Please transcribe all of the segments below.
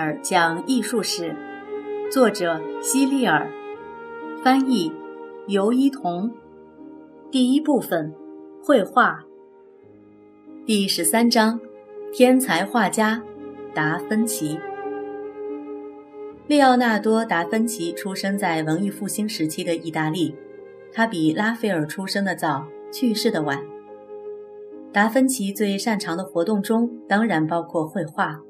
尔讲艺术史，作者希利尔，翻译尤一彤。第一部分，绘画。第十三章，天才画家达芬奇。利奥纳多·达芬奇出生在文艺复兴时期的意大利，他比拉斐尔出生的早，去世的晚。达芬奇最擅长的活动中，当然包括绘画。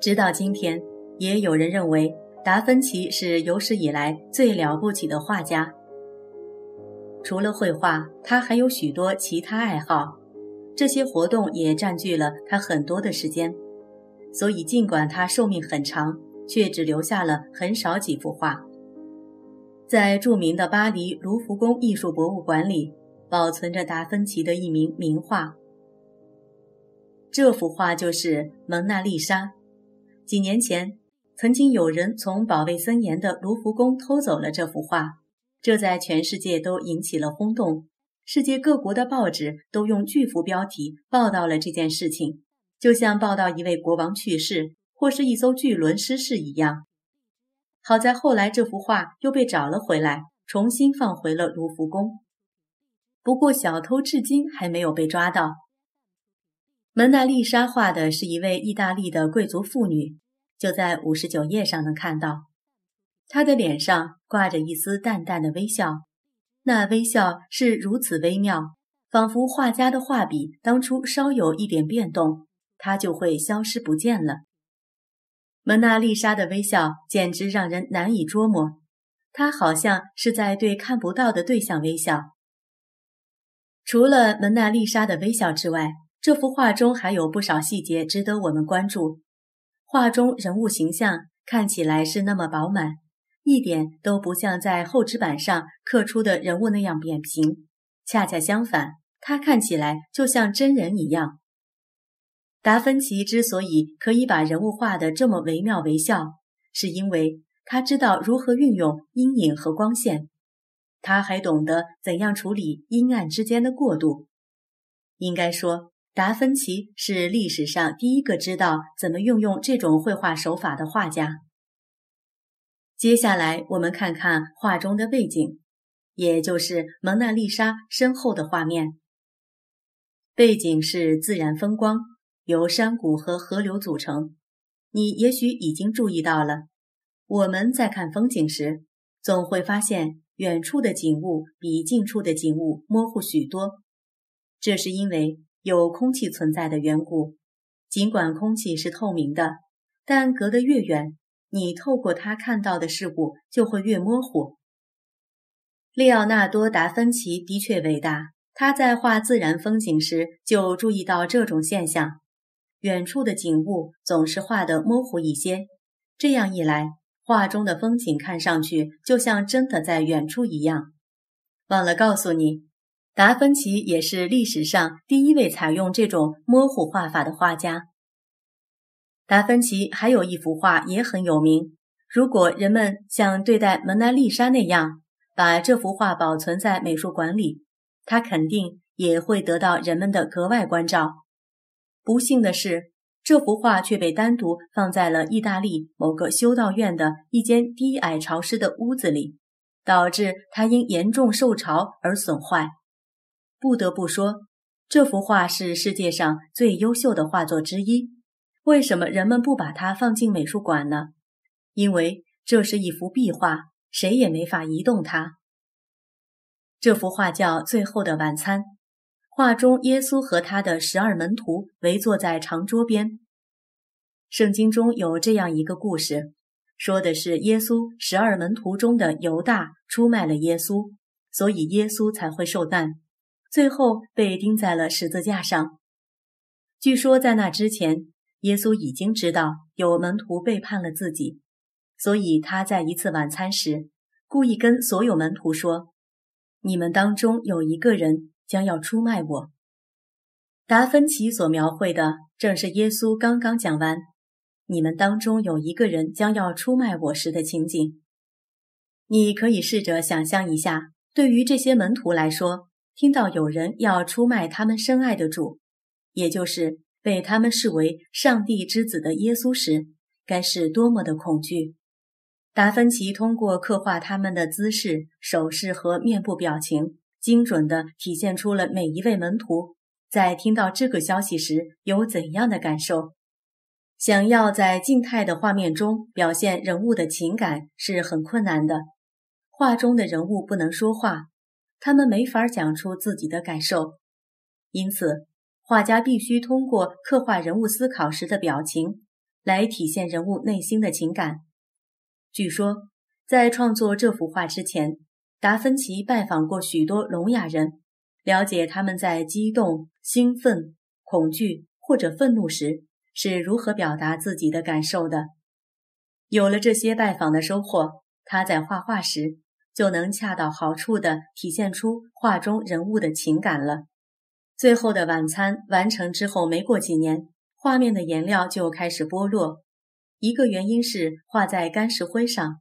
直到今天，也有人认为达芬奇是有史以来最了不起的画家。除了绘画，他还有许多其他爱好，这些活动也占据了他很多的时间。所以，尽管他寿命很长，却只留下了很少几幅画。在著名的巴黎卢浮宫艺术博物馆里，保存着达芬奇的一名名画。这幅画就是《蒙娜丽莎》。几年前，曾经有人从保卫森严的卢浮宫偷走了这幅画，这在全世界都引起了轰动。世界各国的报纸都用巨幅标题报道了这件事情，就像报道一位国王去世或是一艘巨轮失事一样。好在后来这幅画又被找了回来，重新放回了卢浮宫。不过，小偷至今还没有被抓到。蒙娜丽莎画的是一位意大利的贵族妇女，就在五十九页上能看到，她的脸上挂着一丝淡淡的微笑，那微笑是如此微妙，仿佛画家的画笔当初稍有一点变动，它就会消失不见了。蒙娜丽莎的微笑简直让人难以捉摸，她好像是在对看不到的对象微笑。除了蒙娜丽莎的微笑之外，这幅画中还有不少细节值得我们关注。画中人物形象看起来是那么饱满，一点都不像在厚纸板上刻出的人物那样扁平。恰恰相反，他看起来就像真人一样。达芬奇之所以可以把人物画得这么惟妙惟肖，是因为他知道如何运用阴影和光线，他还懂得怎样处理阴暗之间的过渡。应该说。达芬奇是历史上第一个知道怎么运用这种绘画手法的画家。接下来，我们看看画中的背景，也就是蒙娜丽莎身后的画面。背景是自然风光，由山谷和河流组成。你也许已经注意到了，我们在看风景时，总会发现远处的景物比近处的景物模糊许多。这是因为。有空气存在的缘故，尽管空气是透明的，但隔得越远，你透过它看到的事物就会越模糊。利奥纳多·达芬奇的确伟大，他在画自然风景时就注意到这种现象：远处的景物总是画得模糊一些，这样一来，画中的风景看上去就像真的在远处一样。忘了告诉你。达芬奇也是历史上第一位采用这种模糊画法的画家。达芬奇还有一幅画也很有名。如果人们像对待蒙娜丽莎那样把这幅画保存在美术馆里，他肯定也会得到人们的格外关照。不幸的是，这幅画却被单独放在了意大利某个修道院的一间低矮潮湿的屋子里，导致它因严重受潮而损坏。不得不说，这幅画是世界上最优秀的画作之一。为什么人们不把它放进美术馆呢？因为这是一幅壁画，谁也没法移动它。这幅画叫《最后的晚餐》，画中耶稣和他的十二门徒围坐在长桌边。圣经中有这样一个故事，说的是耶稣十二门徒中的犹大出卖了耶稣，所以耶稣才会受难。最后被钉在了十字架上。据说在那之前，耶稣已经知道有门徒背叛了自己，所以他在一次晚餐时，故意跟所有门徒说：“你们当中有一个人将要出卖我。”达芬奇所描绘的正是耶稣刚刚讲完“你们当中有一个人将要出卖我”时的情景。你可以试着想象一下，对于这些门徒来说。听到有人要出卖他们深爱的主，也就是被他们视为上帝之子的耶稣时，该是多么的恐惧。达芬奇通过刻画他们的姿势、手势和面部表情，精准地体现出了每一位门徒在听到这个消息时有怎样的感受。想要在静态的画面中表现人物的情感是很困难的。画中的人物不能说话，他们没法讲出自己的感受，因此画家必须通过刻画人物思考时的表情来体现人物内心的情感。据说，在创作这幅画之前，达芬奇拜访过许多聋哑人，了解他们在激动、兴奋、恐惧或者愤怒时。是如何表达自己的感受的？有了这些拜访的收获，他在画画时就能恰到好处地体现出画中人物的情感了。最后的晚餐完成之后，没过几年，画面的颜料就开始剥落。一个原因是画在干石灰上。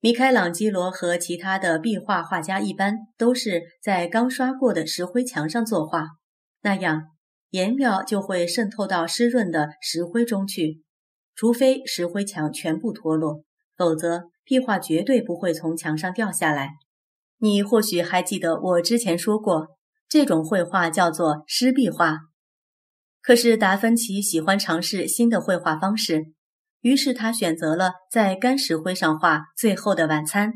米开朗基罗和其他的壁画画家一般都是在刚刷过的石灰墙上作画，那样。颜料就会渗透到湿润的石灰中去，除非石灰墙全部脱落，否则壁画绝对不会从墙上掉下来。你或许还记得我之前说过，这种绘画叫做湿壁画。可是达芬奇喜欢尝试新的绘画方式，于是他选择了在干石灰上画《最后的晚餐》，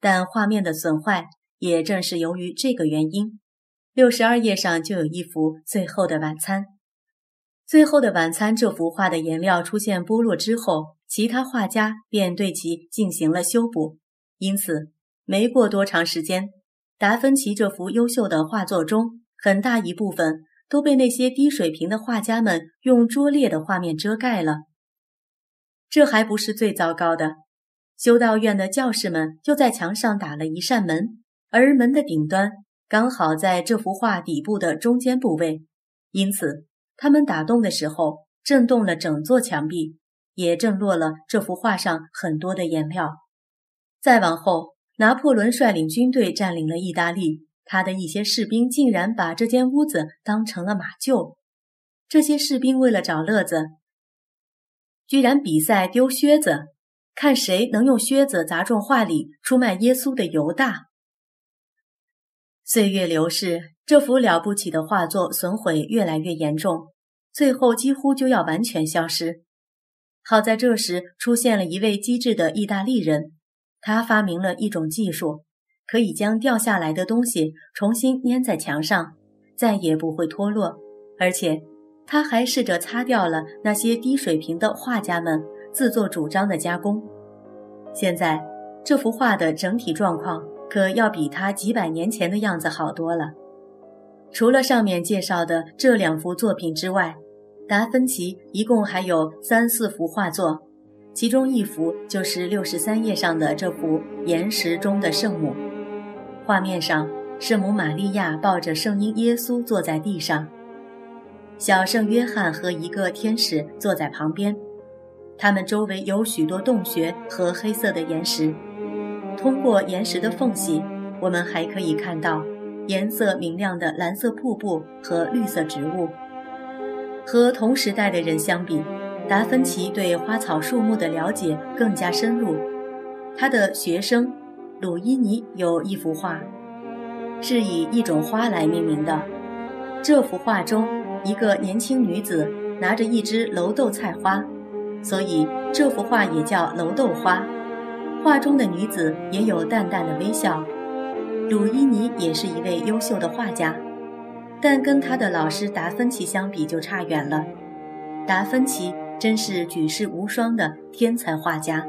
但画面的损坏也正是由于这个原因。六十二页上就有一幅《最后的晚餐》。《最后的晚餐》这幅画的颜料出现剥落之后，其他画家便对其进行了修补，因此没过多长时间，达芬奇这幅优秀的画作中很大一部分都被那些低水平的画家们用拙劣的画面遮盖了。这还不是最糟糕的，修道院的教士们就在墙上打了一扇门，而门的顶端。刚好在这幅画底部的中间部位，因此他们打洞的时候震动了整座墙壁，也震落了这幅画上很多的颜料。再往后，拿破仑率领军队占领了意大利，他的一些士兵竟然把这间屋子当成了马厩。这些士兵为了找乐子，居然比赛丢靴子，看谁能用靴子砸中画里出卖耶稣的犹大。岁月流逝，这幅了不起的画作损毁越来越严重，最后几乎就要完全消失。好在这时出现了一位机智的意大利人，他发明了一种技术，可以将掉下来的东西重新粘在墙上，再也不会脱落。而且，他还试着擦掉了那些低水平的画家们自作主张的加工。现在，这幅画的整体状况。可要比他几百年前的样子好多了。除了上面介绍的这两幅作品之外，达芬奇一共还有三四幅画作，其中一幅就是六十三页上的这幅岩石中的圣母。画面上，圣母玛利亚抱着圣婴耶稣坐在地上，小圣约翰和一个天使坐在旁边，他们周围有许多洞穴和黑色的岩石。通过岩石的缝隙，我们还可以看到颜色明亮的蓝色瀑布和绿色植物。和同时代的人相比，达芬奇对花草树木的了解更加深入。他的学生鲁伊尼有一幅画，是以一种花来命名的。这幅画中，一个年轻女子拿着一只楼豆菜花，所以这幅画也叫楼豆花。画中的女子也有淡淡的微笑。鲁伊尼也是一位优秀的画家，但跟他的老师达芬奇相比就差远了。达芬奇真是举世无双的天才画家。